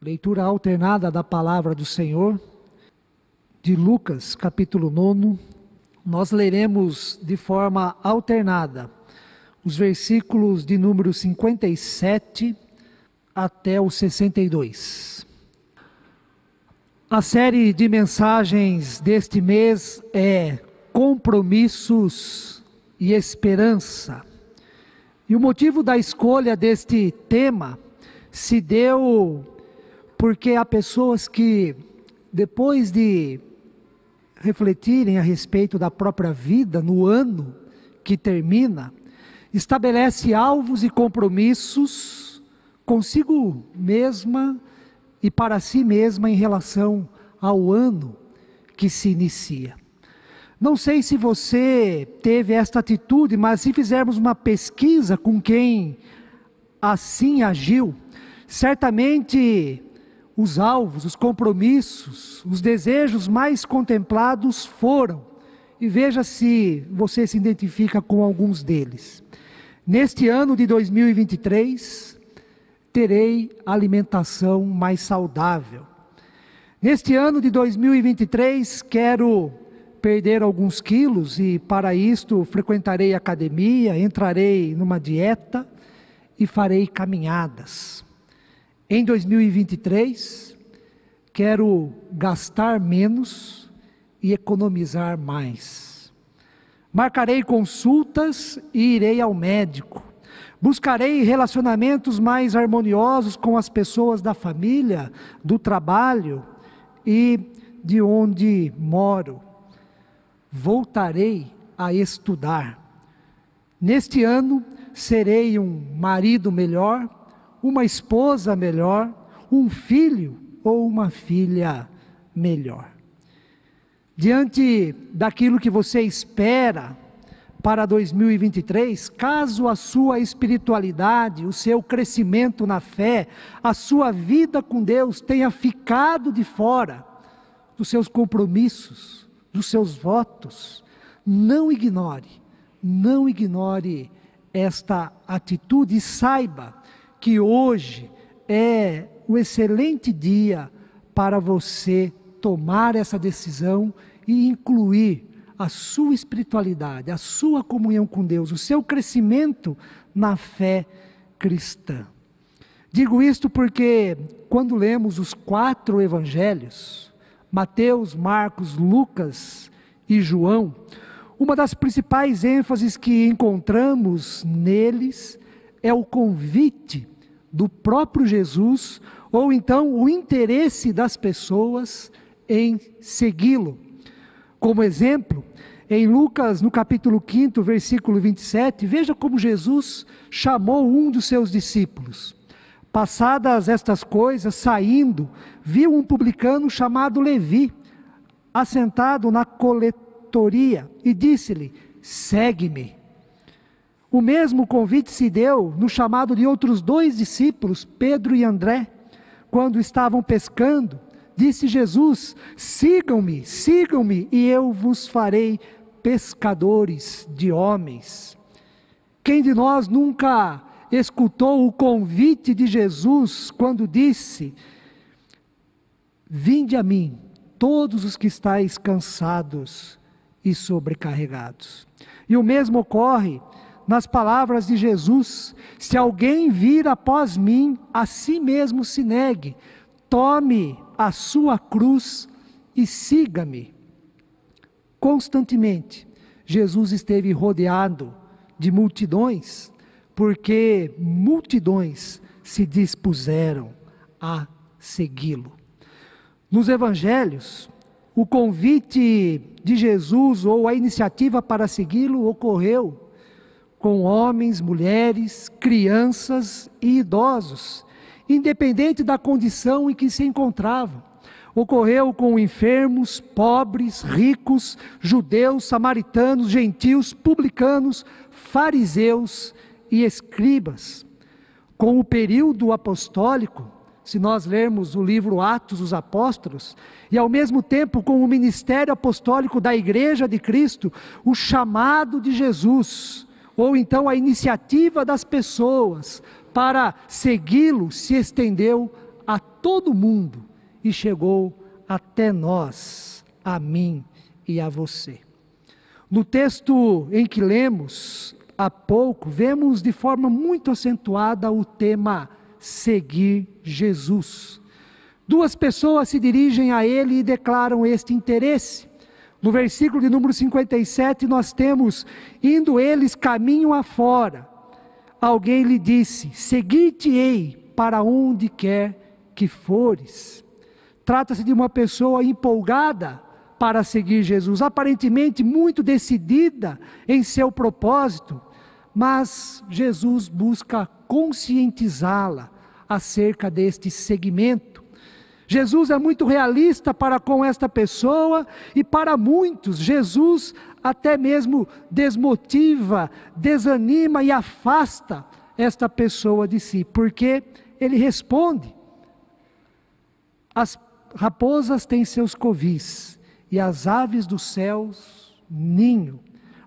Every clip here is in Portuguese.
Leitura alternada da palavra do Senhor, de Lucas, capítulo 9. Nós leremos de forma alternada os versículos de número 57 até o 62. A série de mensagens deste mês é Compromissos e Esperança. E o motivo da escolha deste tema se deu porque há pessoas que, depois de refletirem a respeito da própria vida no ano que termina, estabelece alvos e compromissos consigo mesma e para si mesma em relação ao ano que se inicia. Não sei se você teve esta atitude, mas se fizermos uma pesquisa com quem assim agiu, certamente os alvos, os compromissos, os desejos mais contemplados foram. E veja se você se identifica com alguns deles. Neste ano de 2023, terei alimentação mais saudável. Neste ano de 2023, quero perder alguns quilos e, para isto, frequentarei academia, entrarei numa dieta e farei caminhadas. Em 2023, quero gastar menos e economizar mais. Marcarei consultas e irei ao médico. Buscarei relacionamentos mais harmoniosos com as pessoas da família, do trabalho e de onde moro. Voltarei a estudar. Neste ano, serei um marido melhor uma esposa melhor, um filho ou uma filha melhor. Diante daquilo que você espera para 2023, caso a sua espiritualidade, o seu crescimento na fé, a sua vida com Deus tenha ficado de fora dos seus compromissos, dos seus votos, não ignore, não ignore esta atitude e saiba que hoje é um excelente dia para você tomar essa decisão e incluir a sua espiritualidade, a sua comunhão com Deus, o seu crescimento na fé cristã. Digo isto porque quando lemos os quatro evangelhos, Mateus, Marcos, Lucas e João, uma das principais ênfases que encontramos neles é o convite do próprio Jesus, ou então o interesse das pessoas em segui-lo. Como exemplo, em Lucas, no capítulo 5, versículo 27, veja como Jesus chamou um dos seus discípulos. Passadas estas coisas, saindo, viu um publicano chamado Levi, assentado na coletoria, e disse-lhe: Segue-me. O mesmo convite se deu no chamado de outros dois discípulos, Pedro e André, quando estavam pescando. Disse Jesus: Sigam-me, sigam-me, e eu vos farei pescadores de homens. Quem de nós nunca escutou o convite de Jesus quando disse: Vinde a mim, todos os que estáis cansados e sobrecarregados. E o mesmo ocorre nas palavras de Jesus: Se alguém vir após mim, a si mesmo se negue, tome a sua cruz e siga-me. Constantemente, Jesus esteve rodeado de multidões, porque multidões se dispuseram a segui-lo. Nos evangelhos, o convite de Jesus ou a iniciativa para segui-lo ocorreu com homens, mulheres, crianças e idosos, independente da condição em que se encontravam. Ocorreu com enfermos, pobres, ricos, judeus, samaritanos, gentios, publicanos, fariseus e escribas. Com o período apostólico, se nós lermos o livro Atos dos Apóstolos, e ao mesmo tempo com o ministério apostólico da Igreja de Cristo, o chamado de Jesus ou então a iniciativa das pessoas para segui-lo se estendeu a todo mundo e chegou até nós, a mim e a você. No texto em que lemos há pouco, vemos de forma muito acentuada o tema seguir Jesus. Duas pessoas se dirigem a ele e declaram este interesse. No versículo de número 57, nós temos: indo eles caminho afora, alguém lhe disse: Seguir-te-ei para onde quer que fores. Trata-se de uma pessoa empolgada para seguir Jesus, aparentemente muito decidida em seu propósito, mas Jesus busca conscientizá-la acerca deste segmento. Jesus é muito realista para com esta pessoa e para muitos, Jesus até mesmo desmotiva, desanima e afasta esta pessoa de si, porque ele responde: as raposas têm seus covis e as aves dos céus ninho,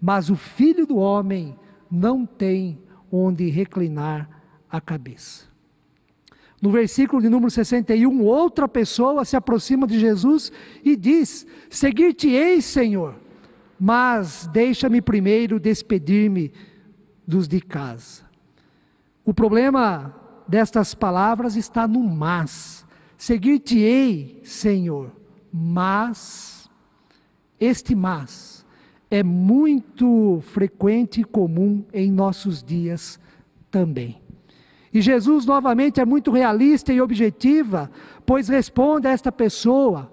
mas o filho do homem não tem onde reclinar a cabeça. No versículo de número 61, outra pessoa se aproxima de Jesus e diz: Seguir-te-ei, Senhor, mas deixa-me primeiro despedir-me dos de casa. O problema destas palavras está no mas. Seguir-te-ei, Senhor, mas, este mas é muito frequente e comum em nossos dias também. E Jesus, novamente, é muito realista e objetiva, pois responde a esta pessoa: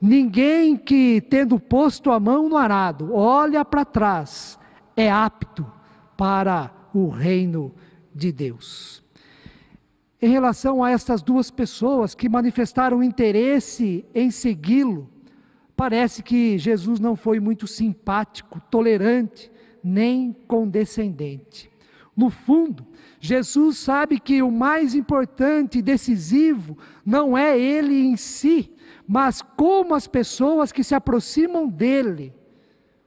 ninguém que, tendo posto a mão no arado, olha para trás, é apto para o reino de Deus. Em relação a estas duas pessoas que manifestaram interesse em segui-lo, parece que Jesus não foi muito simpático, tolerante, nem condescendente. No fundo, Jesus sabe que o mais importante e decisivo não é ele em si, mas como as pessoas que se aproximam dele,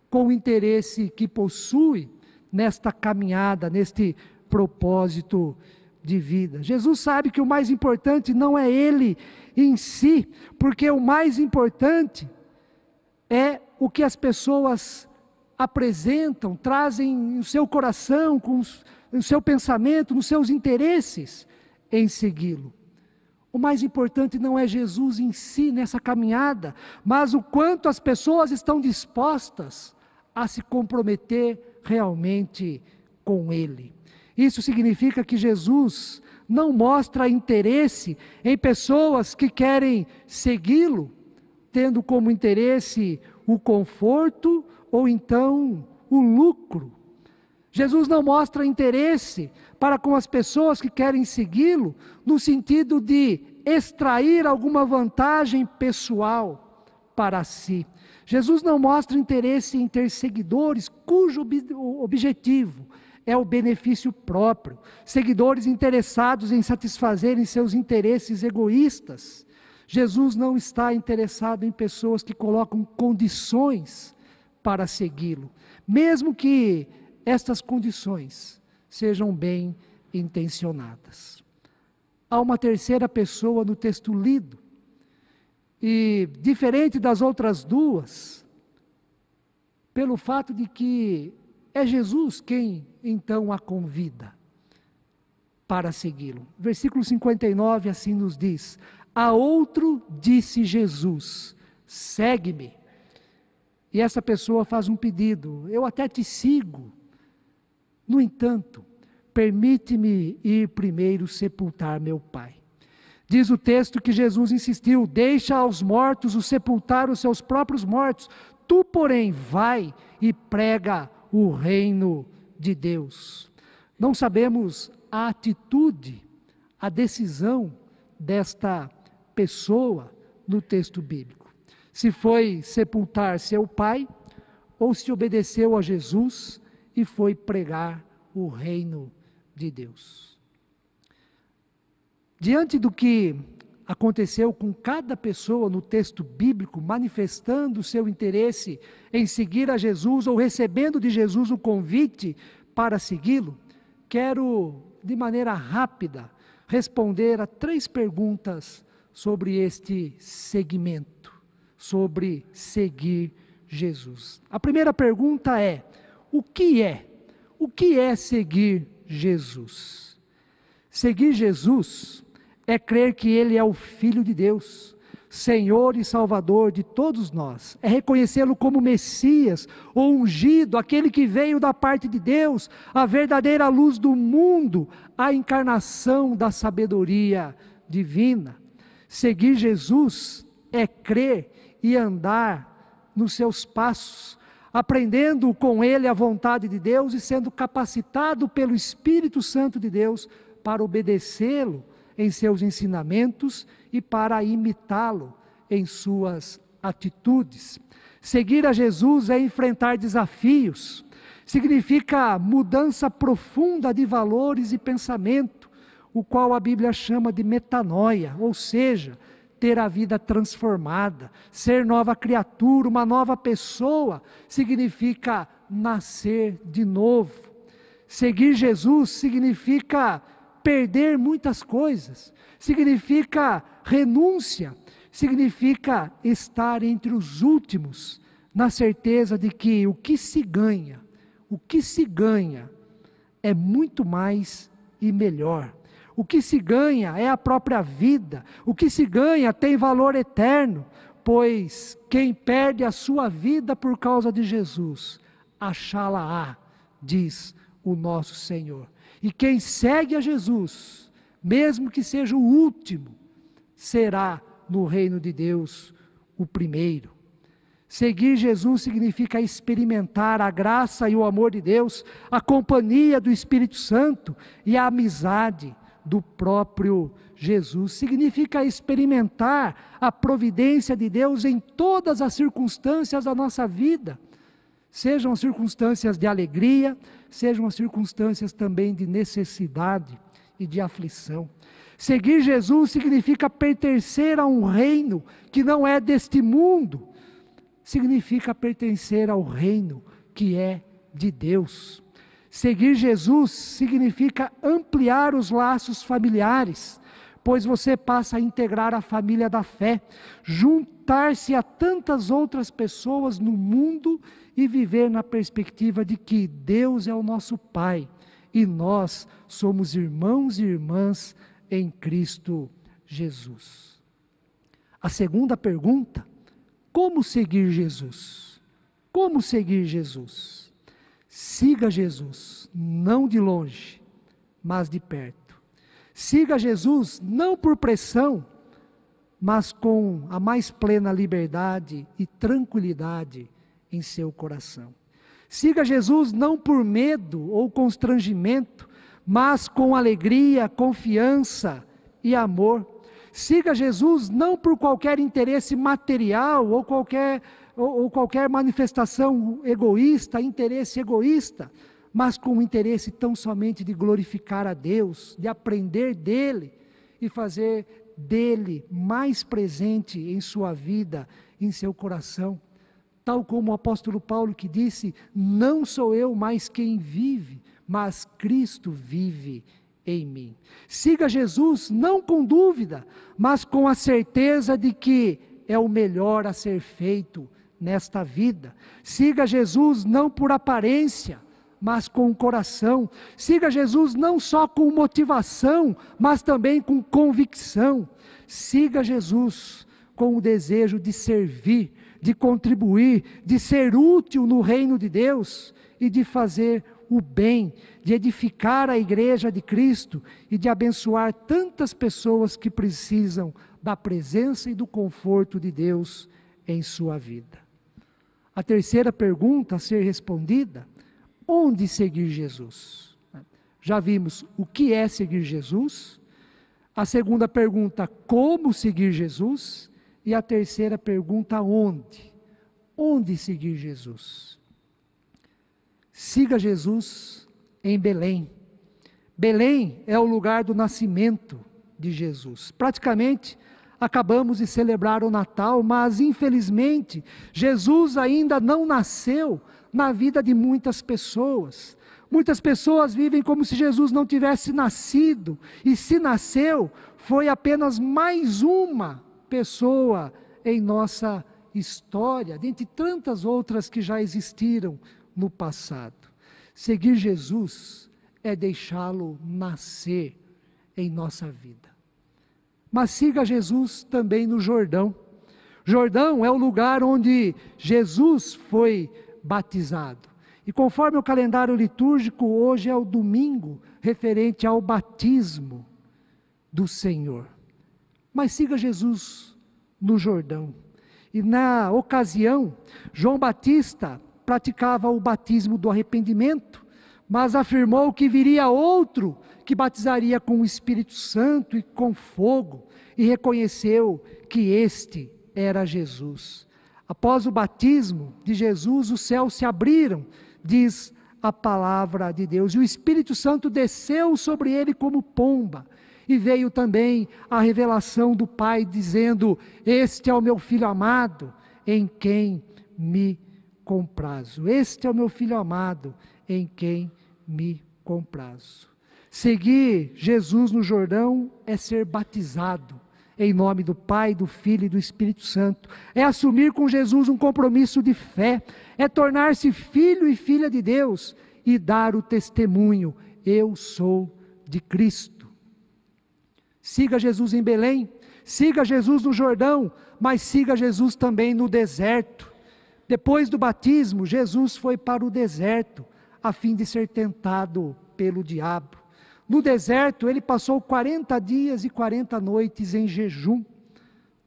com o interesse que possui nesta caminhada, neste propósito de vida. Jesus sabe que o mais importante não é ele em si, porque o mais importante é o que as pessoas apresentam, trazem no seu coração, com os no seu pensamento, nos seus interesses em segui-lo. O mais importante não é Jesus em si nessa caminhada, mas o quanto as pessoas estão dispostas a se comprometer realmente com Ele. Isso significa que Jesus não mostra interesse em pessoas que querem segui-lo, tendo como interesse o conforto ou então o lucro Jesus não mostra interesse para com as pessoas que querem segui-lo, no sentido de extrair alguma vantagem pessoal para si. Jesus não mostra interesse em ter seguidores cujo ob objetivo é o benefício próprio, seguidores interessados em satisfazerem seus interesses egoístas. Jesus não está interessado em pessoas que colocam condições para segui-lo, mesmo que estas condições sejam bem intencionadas. Há uma terceira pessoa no texto lido, e diferente das outras duas, pelo fato de que é Jesus quem então a convida para segui-lo. Versículo 59 assim nos diz: A outro disse Jesus: Segue-me. E essa pessoa faz um pedido: Eu até te sigo, no entanto, permite-me ir primeiro sepultar meu pai. Diz o texto que Jesus insistiu: deixa aos mortos o sepultar os seus próprios mortos. Tu, porém, vai e prega o reino de Deus. Não sabemos a atitude, a decisão desta pessoa no texto bíblico. Se foi sepultar seu pai ou se obedeceu a Jesus e foi pregar o reino de Deus. Diante do que aconteceu com cada pessoa no texto bíblico, manifestando seu interesse em seguir a Jesus ou recebendo de Jesus o convite para segui-lo, quero, de maneira rápida, responder a três perguntas sobre este segmento, sobre seguir Jesus. A primeira pergunta é: o que é? O que é seguir Jesus? Seguir Jesus é crer que Ele é o Filho de Deus, Senhor e Salvador de todos nós, é reconhecê-lo como Messias, ou ungido, aquele que veio da parte de Deus, a verdadeira luz do mundo, a encarnação da sabedoria divina. Seguir Jesus é crer e andar nos seus passos, aprendendo com Ele a vontade de Deus e sendo capacitado pelo Espírito Santo de Deus para obedecê-lo em seus ensinamentos e para imitá-lo em suas atitudes. Seguir a Jesus é enfrentar desafios, significa mudança profunda de valores e pensamento, o qual a Bíblia chama de metanoia, ou seja, ter a vida transformada, ser nova criatura, uma nova pessoa, significa nascer de novo. Seguir Jesus significa perder muitas coisas, significa renúncia, significa estar entre os últimos, na certeza de que o que se ganha, o que se ganha é muito mais e melhor. O que se ganha é a própria vida, o que se ganha tem valor eterno, pois quem perde a sua vida por causa de Jesus, achá-la-á, diz o nosso Senhor. E quem segue a Jesus, mesmo que seja o último, será no reino de Deus o primeiro. Seguir Jesus significa experimentar a graça e o amor de Deus, a companhia do Espírito Santo e a amizade do próprio Jesus. Significa experimentar a providência de Deus em todas as circunstâncias da nossa vida, sejam circunstâncias de alegria, sejam as circunstâncias também de necessidade e de aflição. Seguir Jesus significa pertencer a um reino que não é deste mundo, significa pertencer ao reino que é de Deus. Seguir Jesus significa ampliar os laços familiares, pois você passa a integrar a família da fé, juntar-se a tantas outras pessoas no mundo e viver na perspectiva de que Deus é o nosso Pai e nós somos irmãos e irmãs em Cristo Jesus. A segunda pergunta: como seguir Jesus? Como seguir Jesus? Siga Jesus, não de longe, mas de perto. Siga Jesus não por pressão, mas com a mais plena liberdade e tranquilidade em seu coração. Siga Jesus não por medo ou constrangimento, mas com alegria, confiança e amor. Siga Jesus não por qualquer interesse material ou qualquer, ou, ou qualquer manifestação egoísta, interesse egoísta, mas com o interesse tão somente de glorificar a Deus, de aprender dele e fazer dele mais presente em sua vida, em seu coração tal como o apóstolo Paulo que disse: Não sou eu mais quem vive, mas Cristo vive em mim. Siga Jesus não com dúvida, mas com a certeza de que é o melhor a ser feito nesta vida. Siga Jesus não por aparência, mas com o coração. Siga Jesus não só com motivação, mas também com convicção. Siga Jesus com o desejo de servir, de contribuir, de ser útil no reino de Deus e de fazer o bem, de edificar a igreja de Cristo e de abençoar tantas pessoas que precisam da presença e do conforto de Deus em sua vida. A terceira pergunta a ser respondida: onde seguir Jesus? Já vimos o que é seguir Jesus. A segunda pergunta, como seguir Jesus? E a terceira pergunta: onde? Onde seguir Jesus? Siga Jesus em Belém. Belém é o lugar do nascimento de Jesus. Praticamente acabamos de celebrar o Natal, mas infelizmente Jesus ainda não nasceu na vida de muitas pessoas. Muitas pessoas vivem como se Jesus não tivesse nascido, e se nasceu, foi apenas mais uma pessoa em nossa história, dentre tantas outras que já existiram no passado. Seguir Jesus é deixá-lo nascer em nossa vida. Mas siga Jesus também no Jordão. Jordão é o lugar onde Jesus foi batizado. E conforme o calendário litúrgico, hoje é o domingo referente ao batismo do Senhor. Mas siga Jesus no Jordão. E na ocasião, João Batista praticava o batismo do arrependimento, mas afirmou que viria outro que batizaria com o Espírito Santo e com fogo, e reconheceu que este era Jesus. Após o batismo de Jesus, os céus se abriram diz a palavra de Deus. E o Espírito Santo desceu sobre ele como pomba. E veio também a revelação do Pai, dizendo: Este é o meu filho amado, em quem me comprazo. Este é o meu filho amado, em quem me comprazo. Seguir Jesus no Jordão é ser batizado em nome do Pai, do Filho e do Espírito Santo. É assumir com Jesus um compromisso de fé, é tornar-se filho e filha de Deus e dar o testemunho: eu sou de Cristo. Siga Jesus em Belém, siga Jesus no Jordão, mas siga Jesus também no deserto. Depois do batismo, Jesus foi para o deserto, a fim de ser tentado pelo diabo. No deserto, ele passou 40 dias e 40 noites em jejum.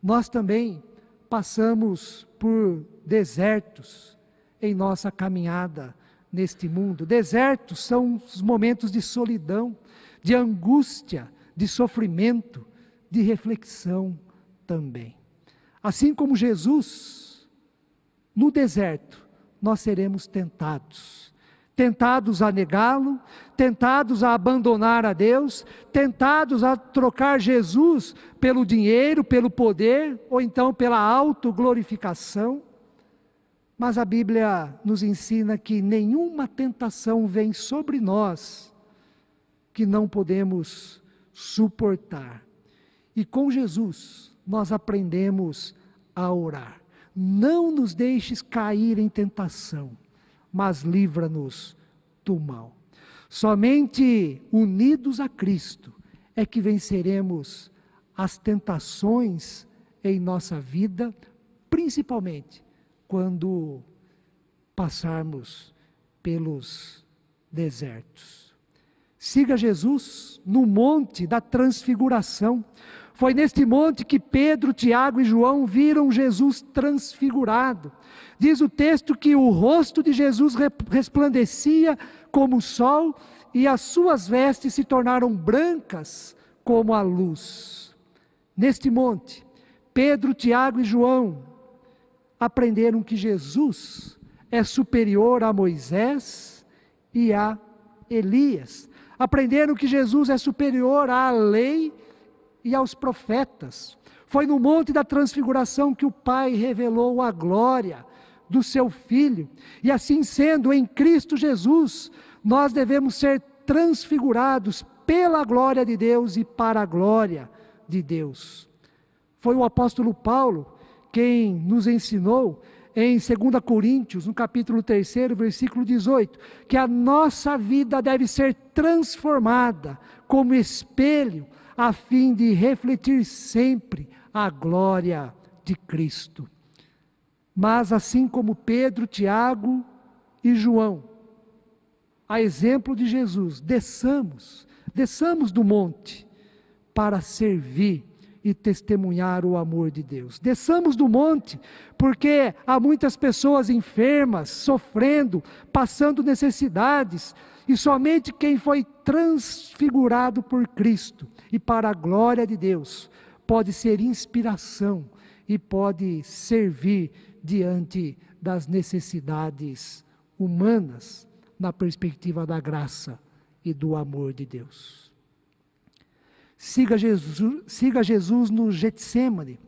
Nós também passamos por desertos em nossa caminhada neste mundo. Desertos são os momentos de solidão, de angústia, de sofrimento, de reflexão também. Assim como Jesus, no deserto, nós seremos tentados tentados a negá-lo, tentados a abandonar a Deus, tentados a trocar Jesus pelo dinheiro, pelo poder, ou então pela autoglorificação. Mas a Bíblia nos ensina que nenhuma tentação vem sobre nós que não podemos suportar. E com Jesus nós aprendemos a orar. Não nos deixes cair em tentação mas livra-nos do mal. Somente unidos a Cristo é que venceremos as tentações em nossa vida, principalmente quando passarmos pelos desertos. Siga Jesus no monte da transfiguração. Foi neste monte que Pedro, Tiago e João viram Jesus transfigurado. Diz o texto que o rosto de Jesus resplandecia como o sol e as suas vestes se tornaram brancas como a luz. Neste monte, Pedro, Tiago e João aprenderam que Jesus é superior a Moisés e a Elias. Aprenderam que Jesus é superior à lei e aos profetas. Foi no Monte da Transfiguração que o Pai revelou a glória do seu Filho. E assim sendo, em Cristo Jesus, nós devemos ser transfigurados pela glória de Deus e para a glória de Deus. Foi o apóstolo Paulo quem nos ensinou em 2 Coríntios, no capítulo 3, versículo 18, que a nossa vida deve ser transformada como espelho a fim de refletir sempre a glória de Cristo. Mas assim como Pedro, Tiago e João, a exemplo de Jesus, desçamos, desçamos do monte para servir e testemunhar o amor de Deus. Desçamos do monte, porque há muitas pessoas enfermas, sofrendo, passando necessidades, e somente quem foi transfigurado por Cristo e para a glória de Deus pode ser inspiração e pode servir diante das necessidades humanas na perspectiva da graça e do amor de Deus. Siga Jesus, siga Jesus no Getsemane.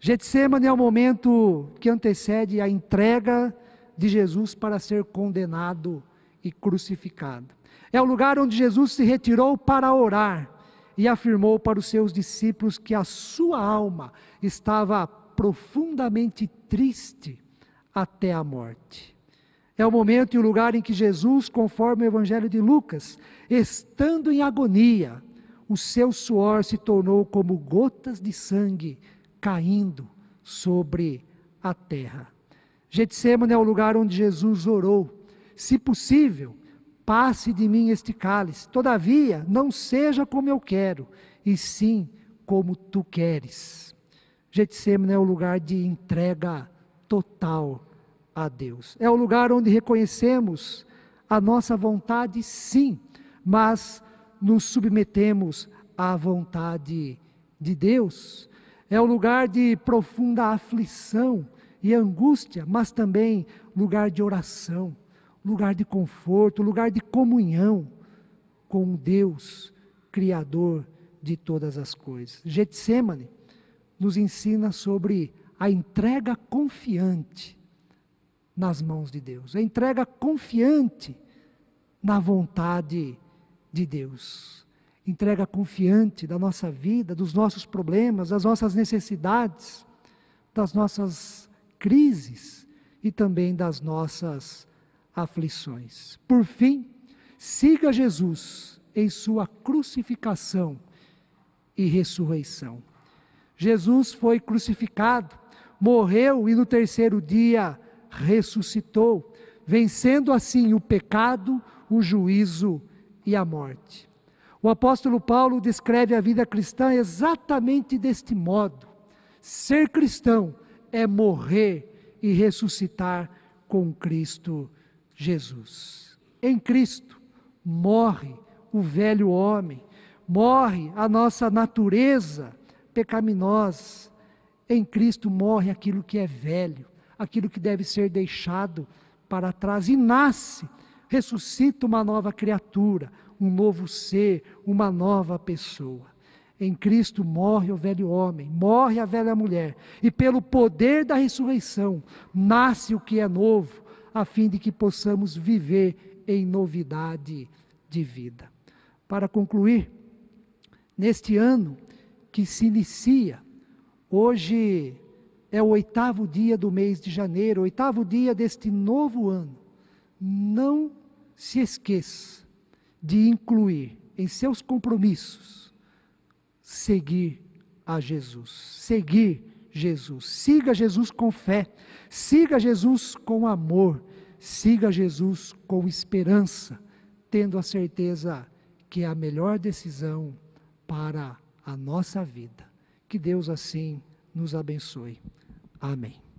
Getsemane é o momento que antecede a entrega de Jesus para ser condenado e crucificado. É o lugar onde Jesus se retirou para orar e afirmou para os seus discípulos que a sua alma estava profundamente triste até a morte. É o momento e o lugar em que Jesus, conforme o Evangelho de Lucas, estando em agonia, o seu suor se tornou como gotas de sangue caindo sobre a terra. Getsemane é o lugar onde Jesus orou. Se possível, passe de mim este cálice. Todavia, não seja como eu quero, e sim como tu queres. Getsemane é o lugar de entrega total a Deus. É o lugar onde reconhecemos a nossa vontade, sim, mas nos submetemos à vontade de Deus. É o lugar de profunda aflição e angústia, mas também lugar de oração, lugar de conforto, lugar de comunhão com Deus, Criador de todas as coisas. Getsemane nos ensina sobre a entrega confiante nas mãos de Deus, a entrega confiante na vontade de Deus. Entrega confiante da nossa vida, dos nossos problemas, das nossas necessidades, das nossas crises e também das nossas aflições. Por fim, siga Jesus em sua crucificação e ressurreição. Jesus foi crucificado, morreu e no terceiro dia ressuscitou, vencendo assim o pecado, o juízo e a morte. O apóstolo Paulo descreve a vida cristã exatamente deste modo. Ser cristão é morrer e ressuscitar com Cristo Jesus. Em Cristo morre o velho homem, morre a nossa natureza pecaminosa. Em Cristo morre aquilo que é velho, aquilo que deve ser deixado para trás e nasce ressuscita uma nova criatura, um novo ser, uma nova pessoa. Em Cristo morre o velho homem, morre a velha mulher, e pelo poder da ressurreição nasce o que é novo, a fim de que possamos viver em novidade de vida. Para concluir, neste ano que se inicia, hoje é o oitavo dia do mês de janeiro, oitavo dia deste novo ano. Não se esqueça de incluir em seus compromissos seguir a Jesus, seguir Jesus. Siga Jesus com fé, siga Jesus com amor, siga Jesus com esperança, tendo a certeza que é a melhor decisão para a nossa vida. Que Deus assim nos abençoe. Amém.